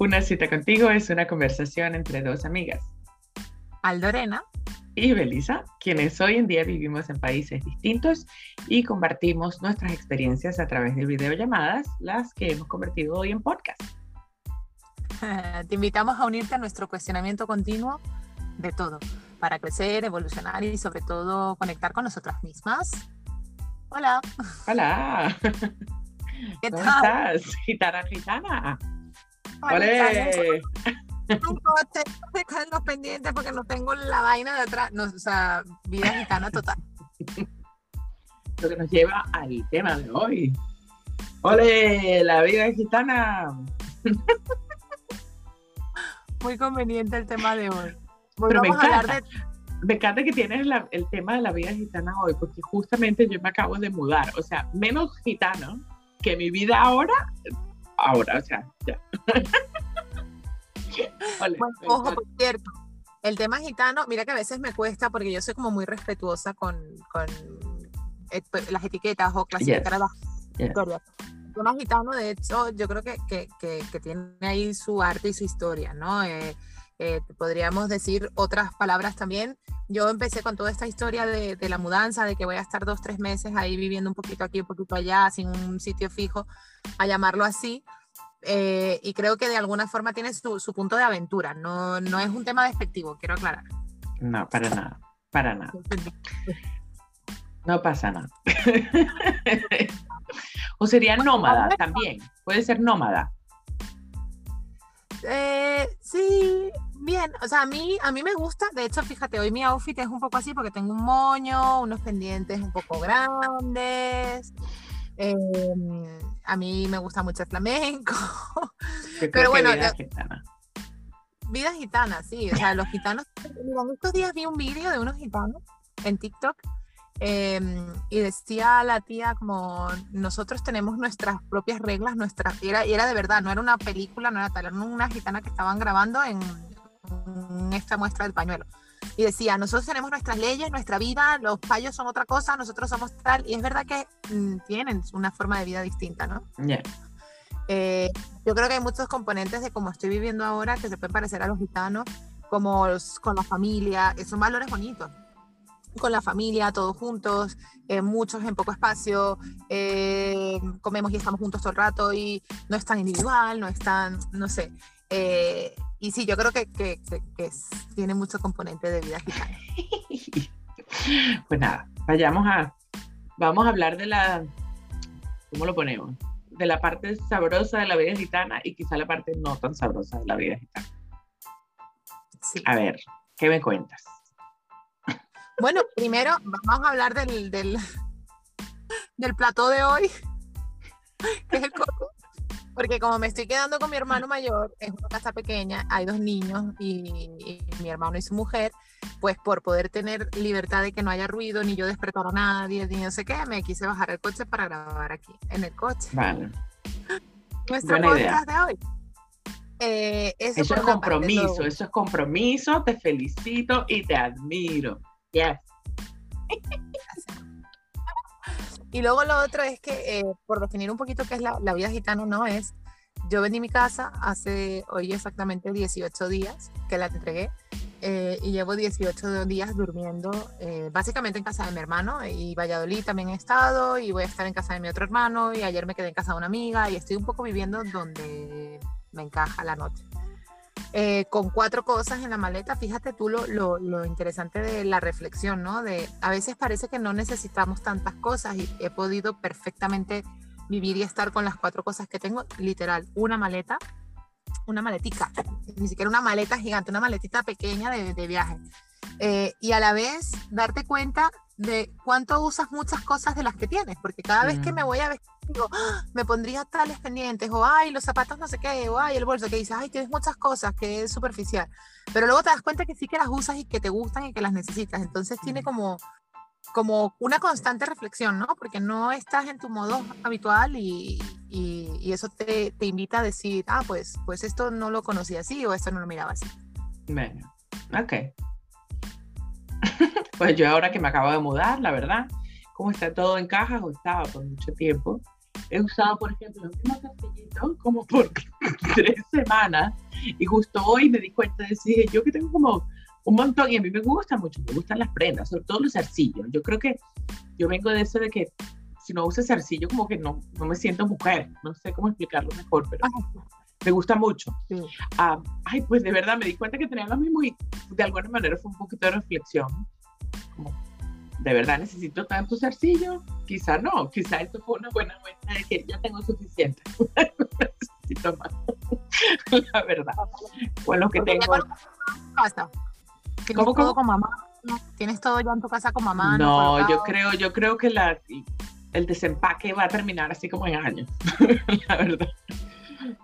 Una cita contigo es una conversación entre dos amigas. Aldorena. Y Belisa, quienes hoy en día vivimos en países distintos y compartimos nuestras experiencias a través de videollamadas, las que hemos convertido hoy en podcast. Te invitamos a unirte a nuestro cuestionamiento continuo de todo, para crecer, evolucionar y sobre todo conectar con nosotras mismas. Hola. Hola. ¿Qué ¿Cómo tal? estás? Gitana, gitana. Con los pendientes porque no tengo la vaina de atrás. No, o sea, vida gitana total. Lo que nos lleva al tema de hoy. ¡Ole! La vida gitana. Muy conveniente el tema de hoy. Hoy Pero me vamos a hablar encanta. de. Me encanta que tienes la- el tema de la vida gitana hoy, porque justamente yo me acabo de mudar. O sea, menos gitano que mi vida ahora. Ahora, o sea, ya. Bueno, me ojo, por cierto, el tema gitano, mira que a veces me cuesta porque yo soy como muy respetuosa con, con eh, pues, las etiquetas o clasificar las Yes. historias. El tema gitano, de hecho, yo creo que, que, que, que tiene ahí su arte y su historia, ¿no? Eh, eh, podríamos decir otras palabras también. Yo empecé con toda esta historia de, de la mudanza, de que voy a estar dos, tres meses ahí viviendo un poquito aquí, un poquito allá, sin un sitio fijo, a llamarlo así. Eh, y creo que de alguna forma tiene su, su punto de aventura, no, no es un tema despectivo, quiero aclarar. No, para nada. Para nada. No pasa nada. o sería nómada también. Puede ser nómada. Eh, sí, bien, o sea, a mí, a mí me gusta, de hecho, fíjate, hoy mi outfit es un poco así porque tengo un moño, unos pendientes un poco grandes, eh, a mí me gusta mucho el flamenco, Pero bueno, vida yo- gitana. vida gitana, sí, o sea, los gitanos, mira, en estos días vi un vídeo de unos gitanos en TikTok eh, y decía la tía como nosotros tenemos nuestras propias reglas, nuestras, y era, y era de verdad, no era una película, no era tal, era una gitana que estaban grabando en esta muestra del pañuelo. Y decía, nosotros tenemos nuestras leyes, nuestra vida, los payos son otra cosa, nosotros somos tal, y es verdad que mm, tienen una forma de vida distinta, ¿no? Ya. Eh, yo creo que hay muchos componentes de cómo estoy viviendo ahora que se pueden parecer a los gitanos, como los- con la familia, que son valores bonitos. Con la familia, todos juntos, eh, muchos en poco espacio, eh, comemos y estamos juntos todo el rato y no es tan individual, no es tan, no sé. Eh, y sí, yo creo que, que- que- que es- tiene mucho componente de vida gitana. Pues nada, vayamos a. Vamos a hablar de la. ¿Cómo lo ponemos? De la parte sabrosa de la vida gitana y quizá la parte no tan sabrosa de la vida gitana. Sí. A ver, ¿qué me cuentas? Bueno, primero vamos a hablar del, del, del plató de hoy, que es el coco. Porque como me estoy quedando con mi hermano mayor, es una casa pequeña, hay dos niños y, y mi hermano y su mujer, pues por poder tener libertad de que no haya ruido, ni yo despertar a nadie, ni no sé qué, me quise bajar el coche para grabar aquí, en el coche. Vale. Nuestro Buena idea. podcast de hoy. Eh, eso es compromiso, eso es compromiso. Te felicito y te admiro. Yes. Y luego lo otro es que, eh, por definir un poquito qué es la, la vida gitana, no es, yo vendí mi casa hace hoy exactamente 18 días que la entregué eh, y llevo 18 días durmiendo eh, básicamente en casa de mi hermano y Valladolid también he estado y voy a estar en casa de mi otro hermano y ayer me quedé en casa de una amiga y estoy un poco viviendo donde me encaja la noche. Eh, con cuatro cosas en la maleta, fíjate tú lo, lo, lo interesante de la reflexión, ¿no? De a veces parece que no necesitamos tantas cosas y he podido perfectamente vivir y estar con las cuatro cosas que tengo, literal, una maleta, una maletica, ni siquiera una maleta gigante, una maletita pequeña de, de viaje. Eh, y a la vez darte cuenta de cuánto usas muchas cosas de las que tienes, porque cada vez que Mm. me voy a vestir, digo, "Ah, me pondría tales pendientes, o ay, los zapatos no sé qué, o ay, el bolso, que dices, ay, tienes muchas cosas, que es superficial. Pero luego te das cuenta que sí que las usas y que te gustan y que las necesitas. Entonces tiene Mm. como, como una constante reflexión, ¿no? Porque no estás en tu modo habitual y, y, y eso te, te invita a decir, ah, pues, pues esto no lo conocía así o esto no lo miraba así. Bueno, ok. pues yo ahora que me acabo de mudar, la verdad, como está todo en cajas o estaba por mucho tiempo, he usado, por ejemplo, el mismo zarcillito como por tres semanas y justo hoy me di cuenta de decir, yo que tengo como un montón y a mí me gusta mucho, me gustan las prendas, sobre todo los zarcillos. Yo creo que yo vengo de eso de que si no uso zarcillo como que no, no me siento mujer, no sé cómo explicarlo mejor, pero me gusta mucho. Ah, ay, pues de verdad me di cuenta que tenía lo mismo y de alguna manera fue un poquito de reflexión. Como, de verdad necesito tanto zarcillo, quizá no, quizá esto fue una buena muestra de que ya tengo suficiente. necesito más. La verdad. Con lo que tengo. ¿Tienes ¿Cómo, todo con mamá? ¿Tienes todo ya en tu casa con mamá? No, yo creo, yo creo que la, el desempaque va a terminar así como en años. la verdad.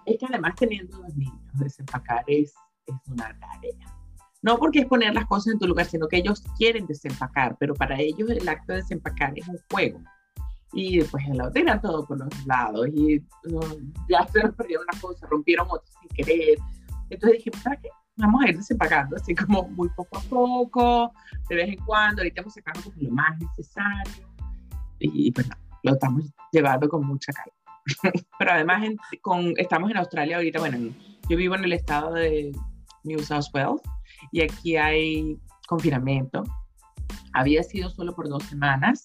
Es que además teniendo dos niños, desempacar es, es una tarea. No porque es poner las cosas en tu lugar, sino que ellos quieren desempacar, pero para ellos el acto de desempacar es un juego. Y después lo tiran todo por los lados y ya se perdieron una cosa, rompieron otras sin querer. Entonces dije, ¿para qué? Vamos a ir desempacando, así como muy poco a poco, de vez en cuando, ahorita hemos sacado lo más necesario. Y pues nada, lo estamos llevando con mucha calma. Pero además con, estamos en Australia ahorita, bueno, yo vivo en el estado de New South Wales y aquí hay confinamiento. Había sido solo por dos semanas,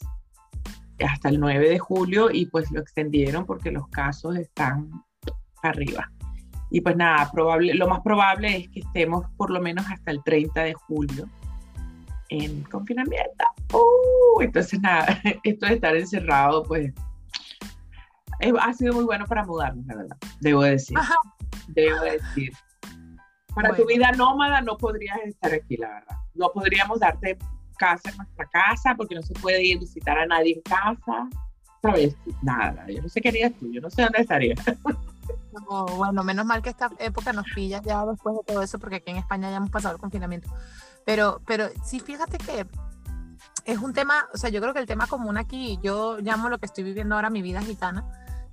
hasta el 9 de julio, y pues lo extendieron porque los casos están arriba. Y pues nada, probable, lo más probable es que estemos por lo menos hasta el 30 de julio en confinamiento. Uh, entonces nada, esto de estar encerrado, pues ha sido muy bueno para mudarnos, la verdad, debo decir. Debo decir. Para tu vida nómada no podrías estar aquí, la verdad. No podríamos darte casa en nuestra casa porque no se puede ir a visitar a nadie en casa. ¿Sabes? Nada, yo no sé qué harías tú, yo no sé dónde estarías. bueno, menos mal que esta época nos pilla ya después de todo eso, porque aquí en España ya hemos pasado el confinamiento. Pero, pero sí, fíjate que es un tema, o sea, yo creo que el tema común aquí, yo llamo lo que estoy viviendo ahora mi vida gitana.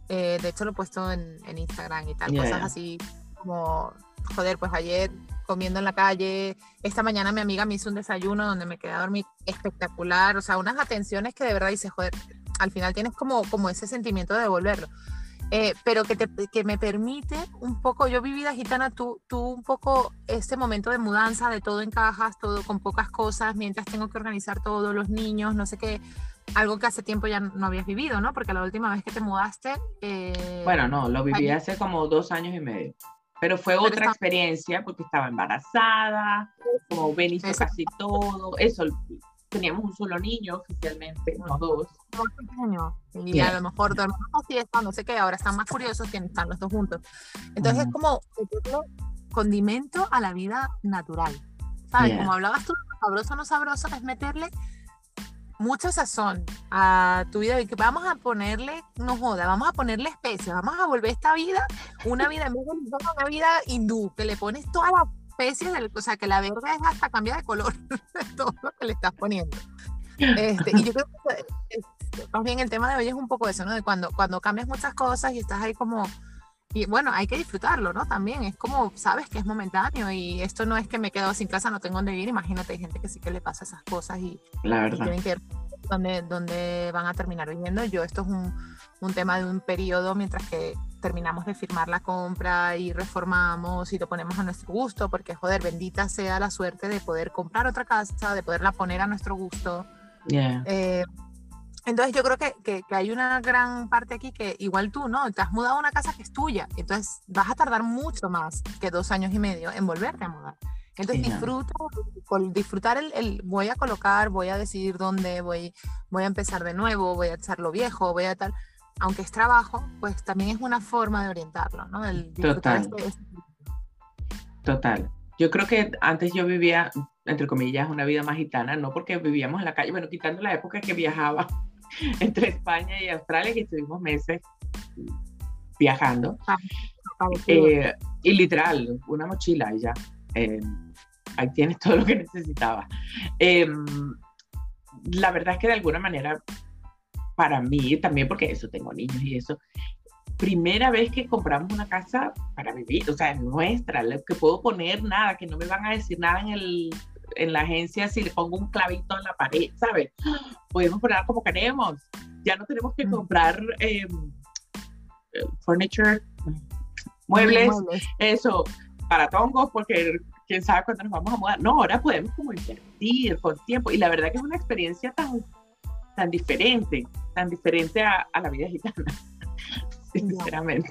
Eh, de hecho, lo he puesto en, en Instagram y tal, cosas así como joder, pues ayer comiendo en la calle, esta mañana mi amiga me hizo un desayuno donde me quedé a dormir espectacular, o sea, unas atenciones que de verdad dices, joder, al final tienes como, como ese sentimiento de devolverlo. Eh, pero que, te, que me permite un poco, yo vivida gitana, tú, tú un poco este momento de mudanza, de todo en cajas, todo con pocas cosas, mientras tengo que organizar todos los niños, no sé qué, algo que hace tiempo ya no habías vivido, ¿no? Porque la última vez que te mudaste... Eh, bueno, no, lo viví hace como dos años y medio. Pero fue otra experiencia porque estaba embarazada, como Benito casi todo, eso, teníamos un solo niño oficialmente, no dos. Y a lo mejor dormimos fiesta, no sé qué, ahora están más curiosos que están los dos juntos. Entonces es como condimento a la vida natural. ¿Sabes? Como hablabas tú, sabroso o no sabroso, es meterle mucha sazón a tu vida vamos a ponerle, no joda, vamos a ponerle especias, vamos a volver esta vida una vida, una vida hindú, que le pones todas las especies, o sea, que la verde es hasta cambia de color, todo lo que le estás poniendo. Este, y yo creo que más bien el tema de hoy es un poco eso, ¿no? De cuando, cuando cambias muchas cosas y estás ahí como... Y bueno, hay que disfrutarlo, ¿no? También es como, sabes que es momentáneo y esto no es que me quedo sin casa, no tengo dónde ir. Imagínate, hay gente que sí que le pasa esas cosas y, La verdad. tienen que dónde, dónde van a terminar viviendo. Yo, esto es un, un tema de un periodo mientras que terminamos de firmar la compra y reformamos y lo ponemos a nuestro gusto, porque joder, bendita sea la suerte de poder comprar otra casa, de poderla poner a nuestro gusto. Eh, entonces yo creo que, que, hay una gran parte aquí que igual tú, ¿no? Te has mudado a una casa que es tuya, entonces vas a tardar mucho más que dos años y medio en volverte a mudar. Entonces disfruta, disfrutar el, el, voy a colocar, voy a decidir dónde, voy, voy a empezar de nuevo, voy a echar lo viejo, voy a tal, aunque es trabajo, pues también es una forma de orientarlo, ¿no? El Total. Este, este Total. Yo creo que antes yo vivía, entre comillas, una vida más gitana, no porque vivíamos en la calle, bueno, quitando la época que viajaba entre España y Australia, que estuvimos meses viajando. Ah, eh, y literal, una mochila y ya. Eh, ahí tienes todo lo que necesitaba. Em, la verdad es que de alguna manera, para mí también, porque eso tengo niños y eso, primera vez que compramos una casa para vivir, o sea, nuestra, que puedo poner nada, que no me van a decir nada en, el, en la agencia si le pongo un clavito en la pared, ¿sabes? Podemos poner como queremos. Ya no tenemos que mm. comprar em, furniture, muebles, eso, para tongos, porque quién sabe cuándo nos vamos a mudar. No, ahora podemos como invertir con tiempo. Y la verdad que es una experiencia tan, tan diferente, tan diferente a, la vida gitana, sinceramente.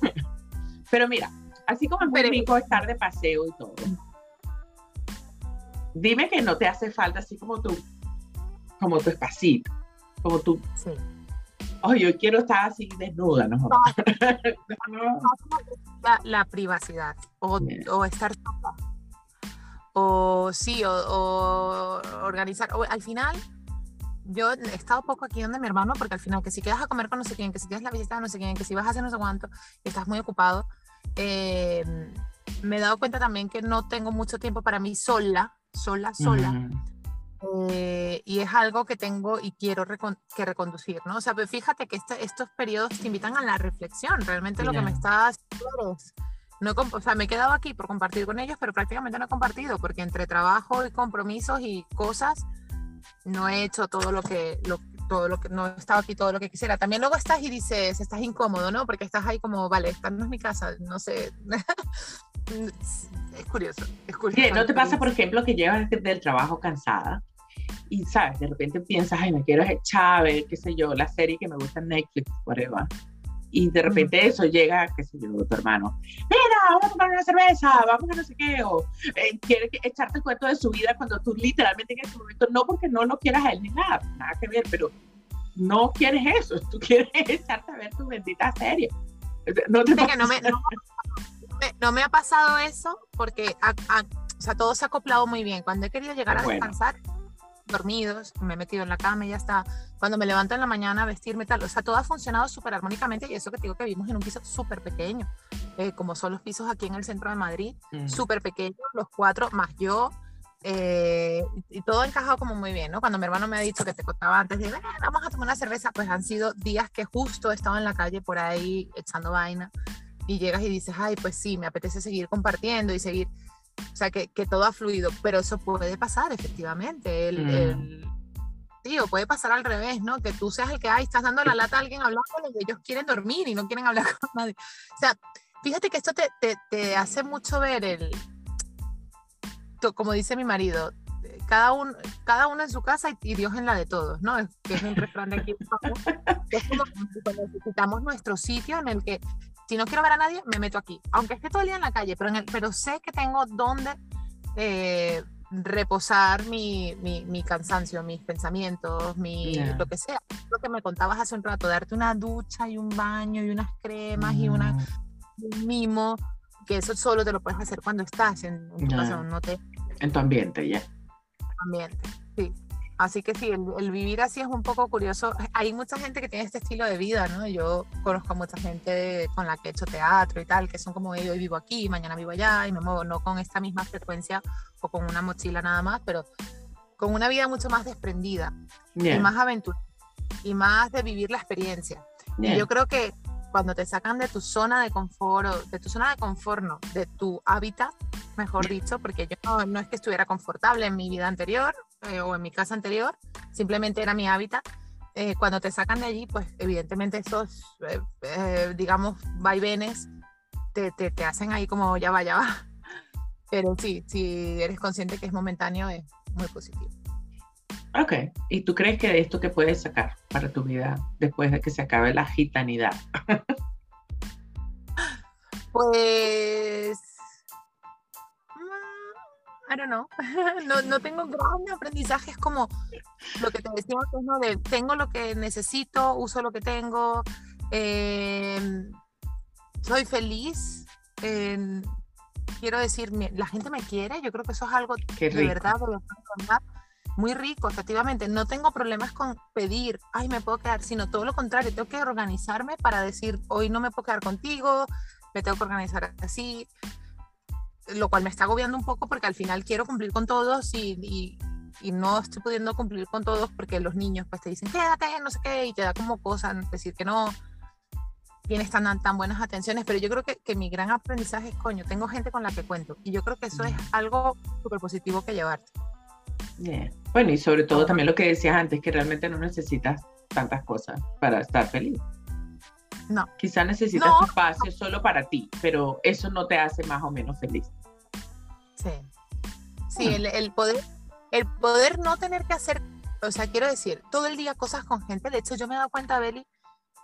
Pero mira, así como es muy rico estar de paseo y todo, dime que no te hace falta así como tu, como tu espacito, como tu... Sí. Oh, yo quiero estar así desnuda, ¿no? la, privacidad o, o estar o sí, o, organizar. al final, yo he estado poco aquí donde mi hermano, porque al final, que si quedas a comer con no sé quién, que si tienes la visita no sé quién, que si vas a hacer no sé cuánto, y estás muy ocupado, eh, me he dado cuenta también que no tengo mucho tiempo para mí sola, sola, sola. Eh, y es algo que tengo y quiero que reconducir, ¿no? O sea, pues fíjate que este, estos periodos te invitan a la reflexión. Realmente lo que me está haciendo es, no, o sea, me he quedado aquí por compartir con ellos, pero prácticamente no he compartido, porque entre trabajo y compromisos y cosas, no he hecho todo lo que, lo, todo lo que, no he estado aquí todo lo que quisiera. También luego estás y dices, estás incómodo, ¿no? Porque estás ahí como, vale, esta no es mi casa, no sé. es curioso, es curioso. ¿No te pasa, por ejemplo, que llegas del trabajo cansada y sabes, de repente piensas, ay, me quiero echar a qué sé yo, la serie que me gusta en Netflix, whatever. Y de repente eso llega, qué sé yo, tu hermano, mira, vamos a tomar una cerveza, vamos a no sé qué, o eh, quiere echarte el cuento de su vida cuando tú literalmente en ese momento, no porque no lo quieras a él ni nada, nada que ver, pero no quieres eso, tú quieres echarte a ver tu bendita serie. No, te no, me, no, me, ha pasado eso porque o sea, todo se ha acoplado muy bien. Cuando he querido llegar a descansar, dormidos, me he metido en la cama y ya está. Cuando me levanto en la mañana a vestirme tal, o sea, todo ha funcionado súper armónicamente y eso que te digo que vivimos en un piso súper pequeño, eh, como son los pisos aquí en el centro de Madrid, mm. súper pequeños, los cuatro más yo. Eh, y todo encajado como muy bien, ¿no? Cuando mi hermano me ha dicho que te contaba antes de, vamos a tomar una cerveza, pues han sido días que justo he estado en la calle por ahí echando vaina y llegas y dices, ay, pues sí, me apetece seguir compartiendo y seguir o sea, que, que, todo ha fluido, pero eso puede pasar efectivamente. El, mm. tío, puede pasar al revés, ¿no? Que tú seas el que, ay, estás dando la lata a alguien hablando y ellos quieren dormir y no quieren hablar con nadie. O sea, fíjate que esto te, te, te hace mucho ver el, como dice mi marido, cada uno, cada uno en su casa y, Dios en la de todos, ¿no? Es, que es un refrán de aquí. Es como cuando necesitamos nuestro sitio en el que si no quiero ver a nadie, me meto aquí. Aunque esté todo el día en la calle, pero, pero sé que tengo donde eh, reposar mi, mi, cansancio, mis pensamientos, mi, lo que sea. Lo que me contabas hace un rato, darte una ducha y un baño y unas cremas y una, un mimo, que eso solo te lo puedes hacer cuando estás en, tu casa, no te... En tu ambiente, ya. Ambiente, sí. Así que sí, el, vivir así es un poco curioso. Hay mucha gente que tiene este estilo de vida, ¿no? Yo conozco a mucha gente con la que he hecho teatro y tal, que son como yo vivo aquí, mañana vivo allá y me muevo no con esta misma frecuencia o con una mochila nada más, pero con una vida mucho más desprendida y más aventura y más de vivir la experiencia. Y yo creo que cuando te sacan de tu zona de confort, de tu zona de confort, no, de tu hábitat, mejor dicho, porque yo no, no es que estuviera confortable en mi vida anterior, eh, o en mi casa anterior, simplemente era mi hábitat. Eh, cuando te sacan de allí, pues evidentemente esos, eh, digamos, vaivenes te, te, te, hacen ahí como ya va, ya va. Pero sí, si eres consciente que es momentáneo, es muy positivo. Ok, ¿y tú crees que esto que puedes sacar para tu vida después de que se acabe la gitanidad? pues I don't know. no, no tengo grandes aprendizajes como lo que te decía antes, ¿no? De tengo lo que necesito, uso lo que tengo, em, soy feliz. Em, quiero decir, la gente me quiere, yo creo que eso es algo de verdad, de verdad, muy rico, efectivamente. No tengo problemas con pedir, ay, me puedo quedar, sino todo lo contrario, tengo que organizarme para decir, hoy no me puedo quedar contigo, me tengo que organizar así lo cual me está agobiando un poco porque al final quiero cumplir con todos y, y, no estoy pudiendo cumplir con todos porque los niños pues te dicen quédate, no sé qué, y te da como cosa decir que no tienes tan, tan buenas atenciones, pero yo creo que, que mi gran aprendizaje es, coño, tengo gente con la que cuento y yo creo que eso es algo súper positivo que llevarte. Bueno, y sobre todo también lo que decías antes, que realmente no necesitas tantas cosas para estar feliz. No. Quizá necesitas No. espacio solo para ti, pero eso no te hace más o menos feliz. Sí. Sí, Ah. el, el poder, el poder no tener que hacer, o sea, quiero decir, todo el día cosas con gente. De hecho, yo me he dado cuenta, Beli,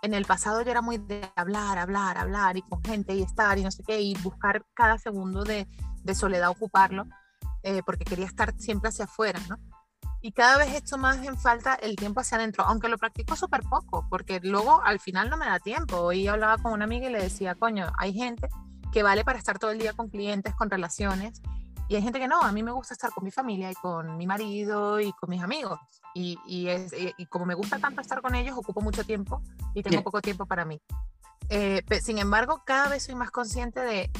en el pasado yo era muy de hablar, hablar, hablar y con gente y estar y no sé qué, y buscar cada segundo de, de soledad ocuparlo, eh, porque quería estar siempre hacia afuera, ¿no? Y cada vez echo más en falta el tiempo hacia adentro, aunque lo practico súper poco, porque luego al final no me da tiempo. Hoy hablaba con una amiga y le decía, coño, hay gente que vale para estar todo el día con clientes, con relaciones, y hay gente que no, a mí me gusta estar con mi familia y con mi marido y con mis amigos. Y, y, es- y- y como me gusta tanto estar con ellos, ocupo mucho tiempo y tengo Bien. poco tiempo para mí. Eh, sin embargo, cada vez soy más consciente de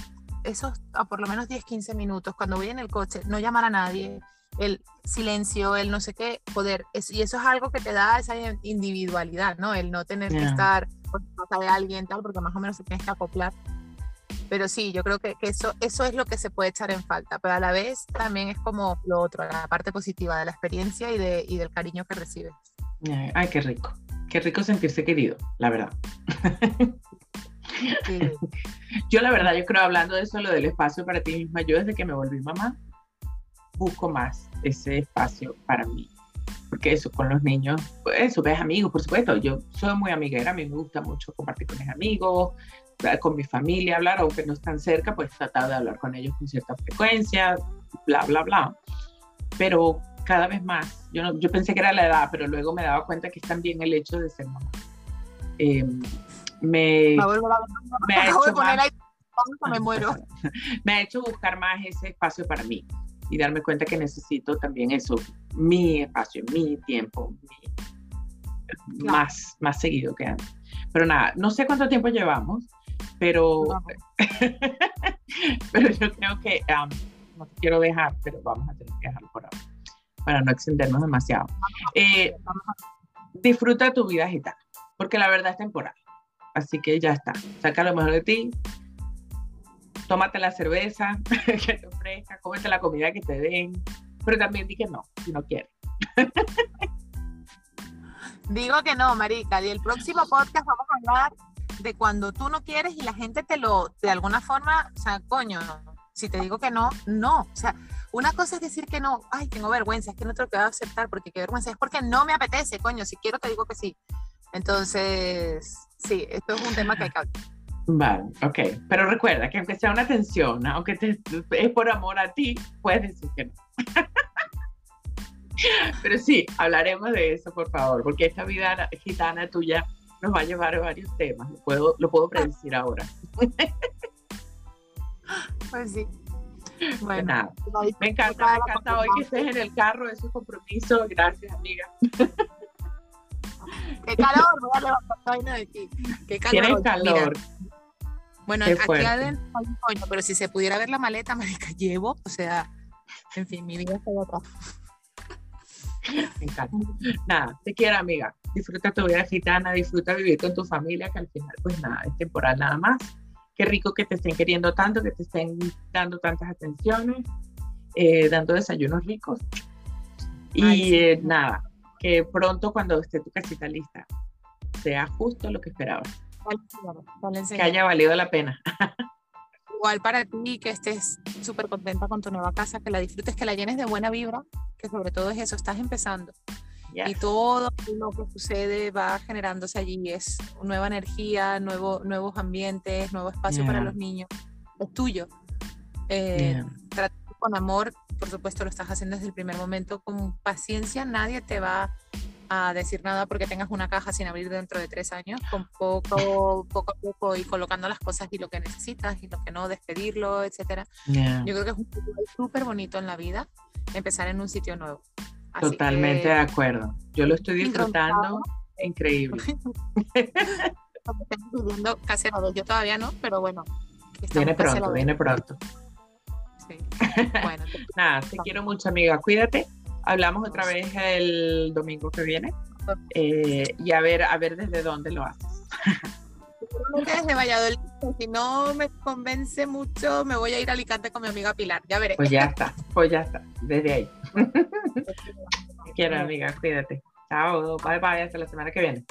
esos a por lo menos 10, 15 minutos, cuando voy en el coche, no llamar a nadie, el silencio, el no sé qué, poder. es- y eso es algo que te da esa individualidad, ¿no? El no tener que estar por casa de alguien, tal, porque más o menos se tienes que acoplar. Pero sí, yo creo que, que eso, eso es lo que se puede echar en falta, pero a la vez también es como lo otro, la parte positiva de la experiencia y, de, y del cariño que recibes. Ay, ay, qué rico. Qué rico sentirse querido, la verdad. Sí, Yo la verdad, yo creo, hablando de eso, lo del espacio para ti misma, yo desde que me volví mamá, busco más ese espacio para mí. Porque eso, con los niños, pues, eso, ves amigos, por supuesto, yo soy muy amiguera, a mí me gusta mucho compartir con mis amigos, con mi familia, hablar, aunque no están cerca, pues tratar de hablar con ellos con cierta frecuencia, bla, bla, bla. Pero cada vez más, yo, no- yo pensé que era la edad, pero luego me daba cuenta que es también el hecho de ser mamá. Eh, me, ha hecho más me muero. me ha hecho buscar más ese espacio para mí y darme cuenta que necesito también eso, mi espacio, mi tiempo, mi- Claro. más, más seguido que antes. Pero nada, no sé cuánto tiempo llevamos, pero, pero yo creo que um, no te quiero dejar, pero vamos a tener que dejarlo por ahora para no extendernos demasiado. Eh, disfruta tu vida gitana, porque la verdad es temporal. Así que ya está. Saca lo mejor de ti. Tómate la cerveza que te ofrezca, cómete la comida que te den. Pero también di que no, si no quieres. Digo que no, marica. Y el próximo podcast vamos a hablar de cuando tú no quieres y la gente te lo, de alguna forma, o sea, coño, si te digo que no, no. O sea, una cosa es decir que no, ay, tengo vergüenza, es que no te lo a aceptar porque qué vergüenza, es porque no me apetece, coño, si quiero te digo que sí. Entonces, sí, esto es un tema que hay que hablar. Vale, ok. Pero recuerda que aunque sea una tensión, aunque te, es por amor a ti, puedes decir que no. Pero sí, hablaremos de eso, por favor, porque esta vida gitana tuya nos va a llevar a varios temas. Lo puedo, lo puedo predecir ahora. Pues sí. Pues Bueno, nada, ahí me encanta, me encanta hoy que estés en el carro, ese compromiso. Gracias, amiga. Qué calor, voy a levantar la vaina de ti. Qué calor. Tienes Mira, calor. Bueno, Qué aquí fuerte. adentro hay un coño, pero si se pudiera ver la maleta, marica, llevo, o sea, en fin, mi vida está de atrás. Me encanta. Nada, te quiero, amiga. Disfruta tu vida gitana, disfruta vivir con tu familia, que al final, pues nada, es temporal nada más. Qué rico que te estén queriendo tanto, que te estén dando tantas atenciones, eh, dando desayunos ricos. Y Ay, sí. eh, nada, que pronto cuando esté tu casita lista, sea justo lo que esperabas, que haya valido la pena. Igual para ti, que estés súper contenta con tu nueva casa, que la disfrutes, que la llenes de buena vibra, que sobre todo es eso, estás empezando. Ya. Y todo lo que sucede va generándose allí, es nueva energía, nuevo, nuevos ambientes, nuevo espacio para Ya. los niños. Es tuyo. Eh, trátalo con amor, por supuesto lo estás haciendo desde el primer momento, con paciencia, nadie te va a decir nada porque tengas una caja sin abrir dentro de tres años, con poco, poco a poco y colocando las cosas y lo que necesitas y lo que no, despedirlo, etcétera. Ya. Yo creo que es un súper bonito en la vida empezar en un sitio nuevo. Así Totalmente que- de acuerdo. Yo lo estoy disfrutando increíble. viviendo casi la vez. Yo todavía no, pero bueno. Viene pronto, viene pronto. Sí. Bueno, te- Nada, te quiero mucho, amiga. Cuídate. Hablamos otra vez el domingo que viene. Eh, y a ver, a ver desde dónde lo haces. desde Valladolid, si no me convence mucho, me voy a ir a Alicante con mi amiga Pilar. Ya veré. Pues ya está, pues ya está, desde ahí. Te quiero, amiga. Cuídate. Chao, bye bye, hasta la semana que viene.